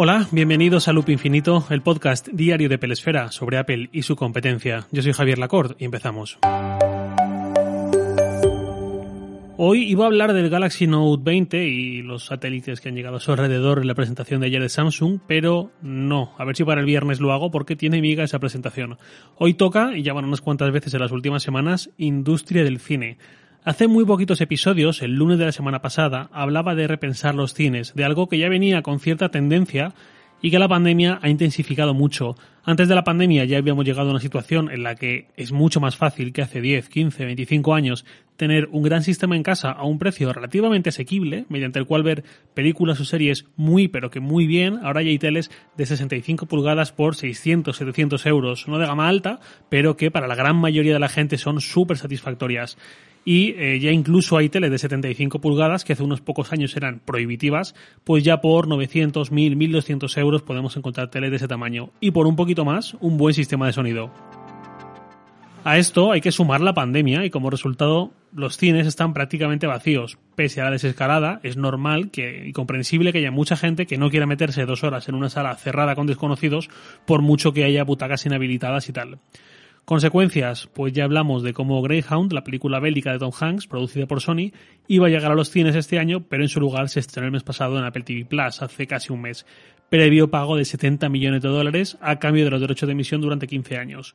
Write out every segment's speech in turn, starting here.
Hola, bienvenidos a Loop Infinito, el podcast diario de Pelesfera sobre Apple y su competencia. Yo soy Javier Lacorte y empezamos. Hoy iba a hablar del Galaxy Note 20 y los satélites que han llegado a su alrededor en la presentación de ayer de Samsung, pero no. A ver si para el viernes lo hago porque tiene miga esa presentación. Hoy toca, y ya van unas cuantas veces en las últimas semanas, industria del cine. Hace muy poquitos episodios, el lunes de la semana pasada, hablaba de repensar los cines, de algo que ya venía con cierta tendencia y que la pandemia ha intensificado mucho. Antes de la pandemia ya habíamos llegado a una situación en la que es mucho más fácil que hace 10, 15, 25 años tener un gran sistema en casa a un precio relativamente asequible, mediante el cual ver películas o series muy pero que muy bien. Ahora ya hay teles de 65 pulgadas por 600, 700 euros, no de gama alta, pero que para la gran mayoría de la gente son súper satisfactorias y eh, ya incluso hay teles de 75 pulgadas que hace unos pocos años eran prohibitivas, pues ya por 900, 1000, 1200 euros podemos encontrar teles de ese tamaño y por un poquito más un buen sistema de sonido. A esto hay que sumar la pandemia y como resultado los cines están prácticamente vacíos. Pese a la desescalada, es normal que, y comprensible que haya mucha gente que no quiera meterse dos horas en una sala cerrada con desconocidos por mucho que haya butacas inhabilitadas y tal. Consecuencias, pues ya hablamos de cómo Greyhound, la película bélica de Tom Hanks, producida por Sony, iba a llegar a los cines este año, pero en su lugar se estrenó el mes pasado en Apple TV Plus, hace casi un mes, previo pago de 70 millones de dólares a cambio de los derechos de emisión durante 15 años.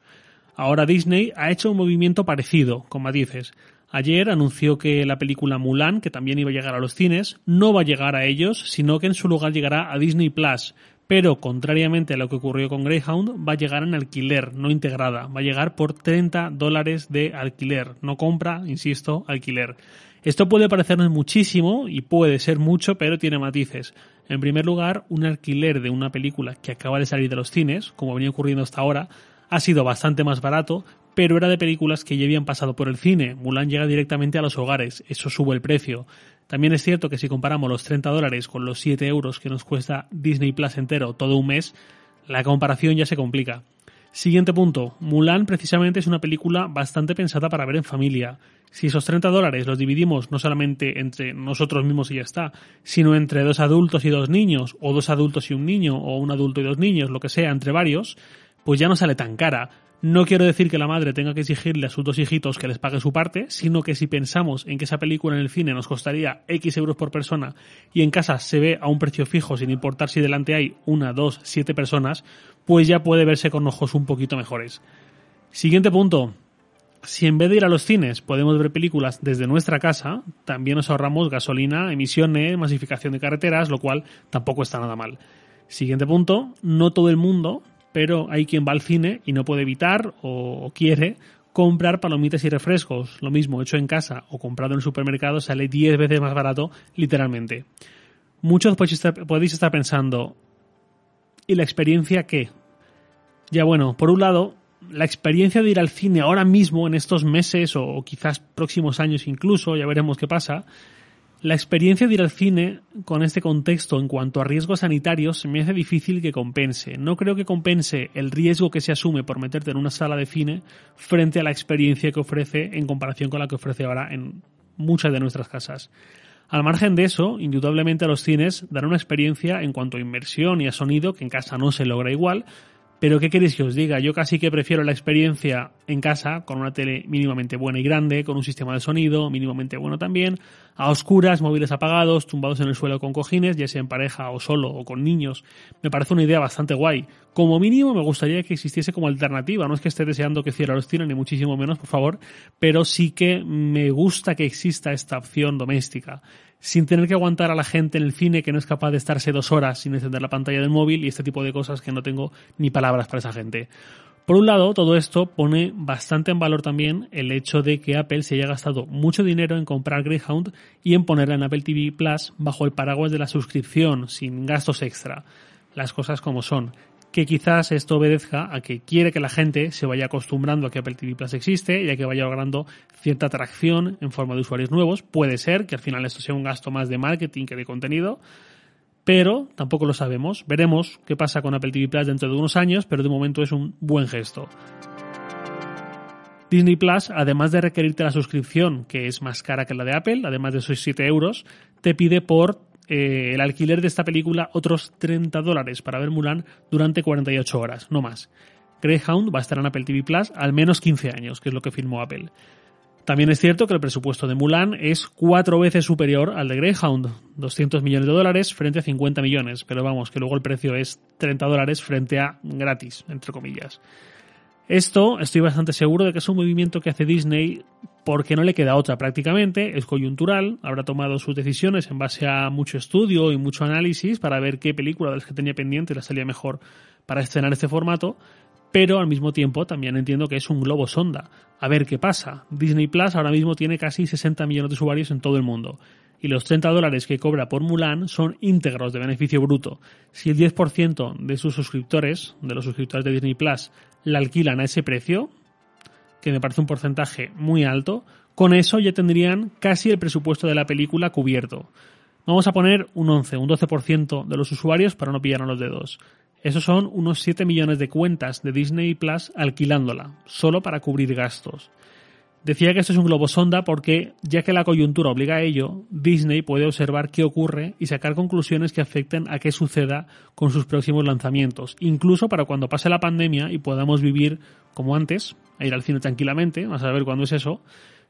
Ahora Disney ha hecho un movimiento parecido, con matices. Ayer anunció que la película Mulan, que también iba a llegar a los cines, no va a llegar a ellos, sino que en su lugar llegará a Disney Plus, pero contrariamente a lo que ocurrió con Greyhound, va a llegar en alquiler, no integrada, va a llegar por 30 dólares de alquiler, no compra, insisto, alquiler. Esto puede parecernos muchísimo y puede ser mucho, pero tiene matices. En primer lugar, un alquiler de una película que acaba de salir de los cines, como venía ocurriendo hasta ahora, ha sido bastante más barato, pero era de películas que ya habían pasado por el cine. Mulan llega directamente a los hogares, eso sube el precio. También es cierto que si comparamos los 30 dólares con los 7 euros que nos cuesta Disney Plus entero todo un mes, la comparación ya se complica. Siguiente punto. Mulan precisamente es una película bastante pensada para ver en familia. Si esos 30 dólares los dividimos no solamente entre nosotros mismos y ya está, sino entre dos adultos y dos niños, o dos adultos y un niño, o un adulto y dos niños, lo que sea, entre varios, pues ya no sale tan cara. No quiero decir que la madre tenga que exigirle a sus dos hijitos que les pague su parte, sino que si pensamos en que esa película en el cine nos costaría X euros por persona y en casa se ve a un precio fijo sin importar si delante hay una, dos, siete personas, pues ya puede verse con ojos un poquito mejores. Siguiente punto. Si en vez de ir a los cines podemos ver películas desde nuestra casa, también nos ahorramos gasolina, emisiones, masificación de carreteras, lo cual tampoco está nada mal. Siguiente punto, no todo el mundo pero hay quien va al cine y no puede evitar o, quiere comprar palomitas y refrescos. Lo mismo hecho en casa o comprado en el supermercado sale 10 veces más barato, literalmente. Muchos podéis estar pensando, ¿y la experiencia qué? Ya bueno, por un lado, la experiencia de ir al cine ahora mismo, en estos meses o quizás próximos años incluso, ya veremos qué pasa, la experiencia de ir al cine con este contexto en cuanto a riesgos sanitarios me hace difícil que compense. No creo que compense el riesgo que se asume por meterte en una sala de cine frente a la experiencia que ofrece en comparación con la que ofrece ahora en muchas de nuestras casas. Al margen de eso, indudablemente los cines dan una experiencia en cuanto a inmersión y a sonido que en casa no se logra igual, pero ¿qué queréis que os diga? Yo casi que prefiero la experiencia en casa, con una tele mínimamente buena y grande, con un sistema de sonido mínimamente bueno también, a oscuras, móviles apagados, tumbados en el suelo con cojines, ya sea en pareja o solo o con niños. Me parece una idea bastante guay. Como mínimo me gustaría que existiese como alternativa. No es que esté deseando que cierre los cines, ni muchísimo menos, por favor, pero sí que me gusta que exista esta opción doméstica sin tener que aguantar a la gente en el cine que no es capaz de estarse dos horas sin encender la pantalla del móvil y este tipo de cosas que no tengo ni palabras para esa gente. Por un lado, todo esto pone bastante en valor también el hecho de que Apple se haya gastado mucho dinero en comprar Greyhound y en ponerla en Apple TV Plus bajo el paraguas de la suscripción, sin gastos extra. Las cosas como son que quizás esto obedezca a que quiere que la gente se vaya acostumbrando a que Apple TV Plus existe y a que vaya logrando cierta atracción en forma de usuarios nuevos. Puede ser que al final esto sea un gasto más de marketing que de contenido, pero tampoco lo sabemos. Veremos qué pasa con Apple TV Plus dentro de unos años, pero de momento es un buen gesto. Disney Plus, además de requerirte la suscripción, que es más cara que la de Apple, además de esos 7 euros, te pide por eh, el alquiler de esta película otros 30 dólares para ver Mulan durante 48 horas, no más. Greyhound va a estar en Apple TV Plus al menos 15 años, que es lo que firmó Apple. También es cierto que el presupuesto de Mulan es cuatro veces superior al de Greyhound, 200 millones de dólares frente a 50 millones, pero vamos, que luego el precio es 30 dólares frente a gratis, entre comillas. Esto estoy bastante seguro de que es un movimiento que hace Disney porque no le queda otra prácticamente, es coyuntural, habrá tomado sus decisiones en base a mucho estudio y mucho análisis para ver qué película de las que tenía pendiente le salía mejor para estrenar este formato, pero al mismo tiempo también entiendo que es un globo sonda. A ver qué pasa. Disney Plus ahora mismo tiene casi 60 millones de usuarios en todo el mundo. Y los 30 dólares que cobra por Mulan son íntegros de beneficio bruto. Si el 10% de sus suscriptores, de los suscriptores de Disney Plus, la alquilan a ese precio, que me parece un porcentaje muy alto, con eso ya tendrían casi el presupuesto de la película cubierto. Vamos a poner un 11, un 12% de los usuarios para no pillarnos los dedos. Esos son unos 7 millones de cuentas de Disney Plus alquilándola, solo para cubrir gastos. Decía que esto es un globo sonda porque, ya que la coyuntura obliga a ello, Disney puede observar qué ocurre y sacar conclusiones que afecten a qué suceda con sus próximos lanzamientos, incluso para cuando pase la pandemia y podamos vivir como antes, ir al cine tranquilamente, a saber cuándo es eso,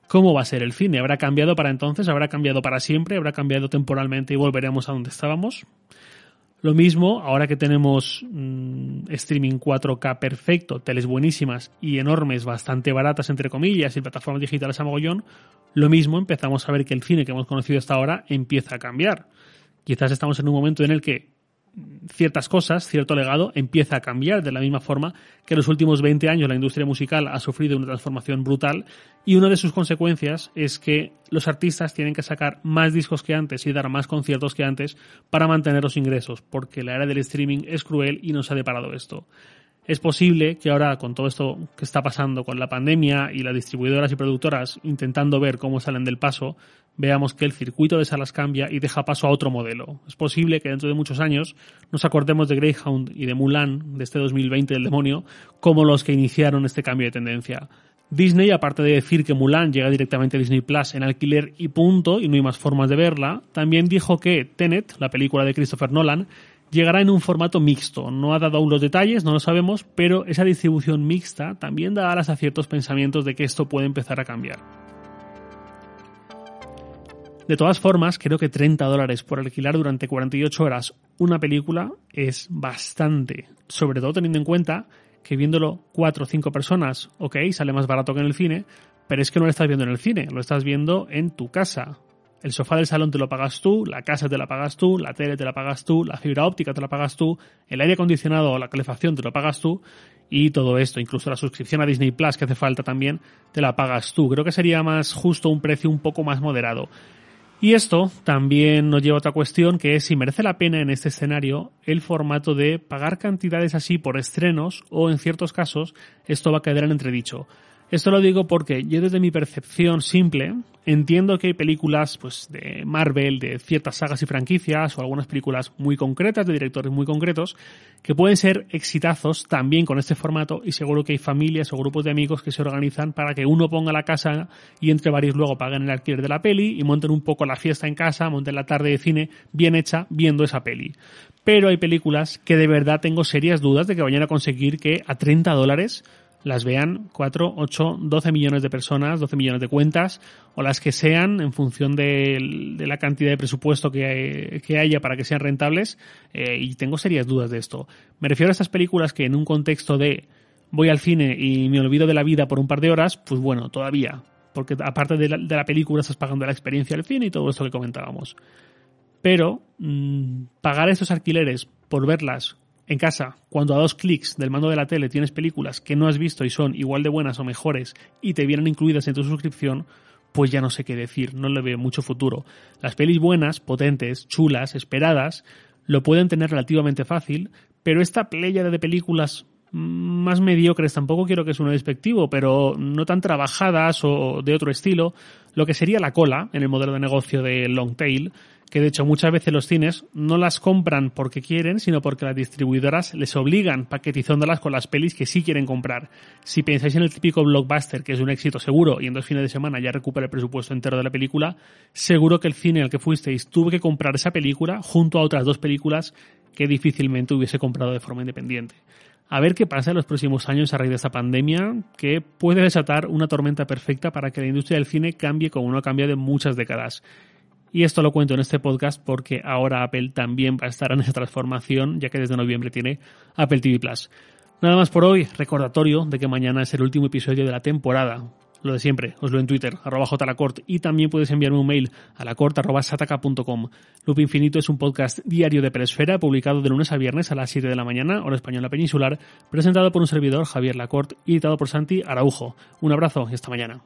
cómo va a ser el cine. ¿Habrá cambiado para entonces? ¿Habrá cambiado para siempre? ¿Habrá cambiado temporalmente y volveremos a donde estábamos? Lo mismo, ahora que tenemos mm, streaming 4K perfecto, teles buenísimas y enormes, bastante baratas entre comillas y plataformas digitales a mogollón, lo mismo empezamos a ver que el cine que hemos conocido hasta ahora empieza a cambiar. Quizás estamos en un momento en el que ciertas cosas, cierto legado, empieza a cambiar de la misma forma que en los últimos 20 años la industria musical ha sufrido una transformación brutal y una de sus consecuencias es que los artistas tienen que sacar más discos que antes y dar más conciertos que antes para mantener los ingresos, porque la era del streaming es cruel y nos ha deparado esto. Es posible que ahora, con todo esto que está pasando con la pandemia y las distribuidoras y productoras intentando ver cómo salen del paso, veamos que el circuito de salas cambia y deja paso a otro modelo. Es posible que dentro de muchos años nos acordemos de Greyhound y de Mulan, de este 2020 del demonio, como los que iniciaron este cambio de tendencia. Disney, aparte de decir que Mulan llega directamente a Disney Plus en alquiler y punto, y no hay más formas de verla, también dijo que Tenet, la película de Christopher Nolan, llegará en un formato mixto. No ha dado aún los detalles, no lo sabemos, pero esa distribución mixta también da alas a ciertos pensamientos de que esto puede empezar a cambiar. De todas formas, creo que 30 dólares por alquilar durante 48 horas una película es bastante, sobre todo teniendo en cuenta que viéndolo 4 o 5 personas, ok, sale más barato que en el cine, pero es que no lo estás viendo en el cine, lo estás viendo en tu casa, el sofá del salón te lo pagas tú, la casa te la pagas tú, la tele te la pagas tú, la fibra óptica te la pagas tú, el aire acondicionado o la calefacción te lo pagas tú y todo esto, incluso la suscripción a Disney Plus que hace falta también, te la pagas tú. Creo que sería más justo un precio un poco más moderado. Y esto también nos lleva a otra cuestión que es si merece la pena en este escenario el formato de pagar cantidades así por estrenos o en ciertos casos esto va a quedar en entredicho. Esto lo digo porque yo desde mi percepción simple entiendo que hay películas pues de Marvel, de ciertas sagas y franquicias o algunas películas muy concretas de directores muy concretos que pueden ser exitazos también con este formato y seguro que hay familias o grupos de amigos que se organizan para que uno ponga la casa y entre varios luego paguen el alquiler de la peli y monten un poco la fiesta en casa, monten la tarde de cine bien hecha viendo esa peli. Pero hay películas que de verdad tengo serias dudas de que vayan a conseguir que a 30 dólares las vean 4, 8, 12 millones de personas, 12 millones de cuentas, o las que sean en función de, la cantidad de presupuesto que, haya para que sean rentables, eh, y tengo serias dudas de esto. Me refiero a estas películas que en un contexto de voy al cine y me olvido de la vida por un par de horas, pues bueno, todavía, porque aparte de la, película estás pagando la experiencia del cine y todo esto que comentábamos. Pero mm, pagar estos alquileres por verlas en casa, cuando a dos clics del mando de la tele tienes películas que no has visto y son igual de buenas o mejores y te vienen incluidas en tu suscripción, pues ya no sé qué decir, no le veo mucho futuro. Las pelis buenas, potentes, chulas, esperadas, lo pueden tener relativamente fácil, pero esta playa de películas más mediocres, tampoco quiero que suene despectivo, pero no tan trabajadas o de otro estilo, lo que sería la cola en el modelo de negocio de Long Tail, que de hecho muchas veces los cines no las compran porque quieren, sino porque las distribuidoras les obligan paquetizándolas con las pelis que sí quieren comprar. Si pensáis en el típico blockbuster, que es un éxito seguro y en dos fines de semana ya recupera el presupuesto entero de la película, seguro que el cine al que fuisteis tuvo que comprar esa película junto a otras dos películas que difícilmente hubiese comprado de forma independiente. A ver qué pasa en los próximos años a raíz de esta pandemia, que puede desatar una tormenta perfecta para que la industria del cine cambie como no ha cambiado en muchas décadas. Y esto lo cuento en este podcast porque ahora Apple también va a estar en esa transformación, ya que desde noviembre tiene Apple TV Plus. Nada más por hoy, recordatorio de que mañana es el último episodio de la temporada. Lo de siempre, os lo en Twitter, arroba jlacort, y también puedes enviarme un mail a lacort.sataka.com. Loop Infinito es un podcast diario de Presfera, publicado de lunes a viernes a las 7 de la mañana, hora española peninsular, presentado por un servidor, Javier Lacort, y editado por Santi Araujo. Un abrazo y hasta mañana.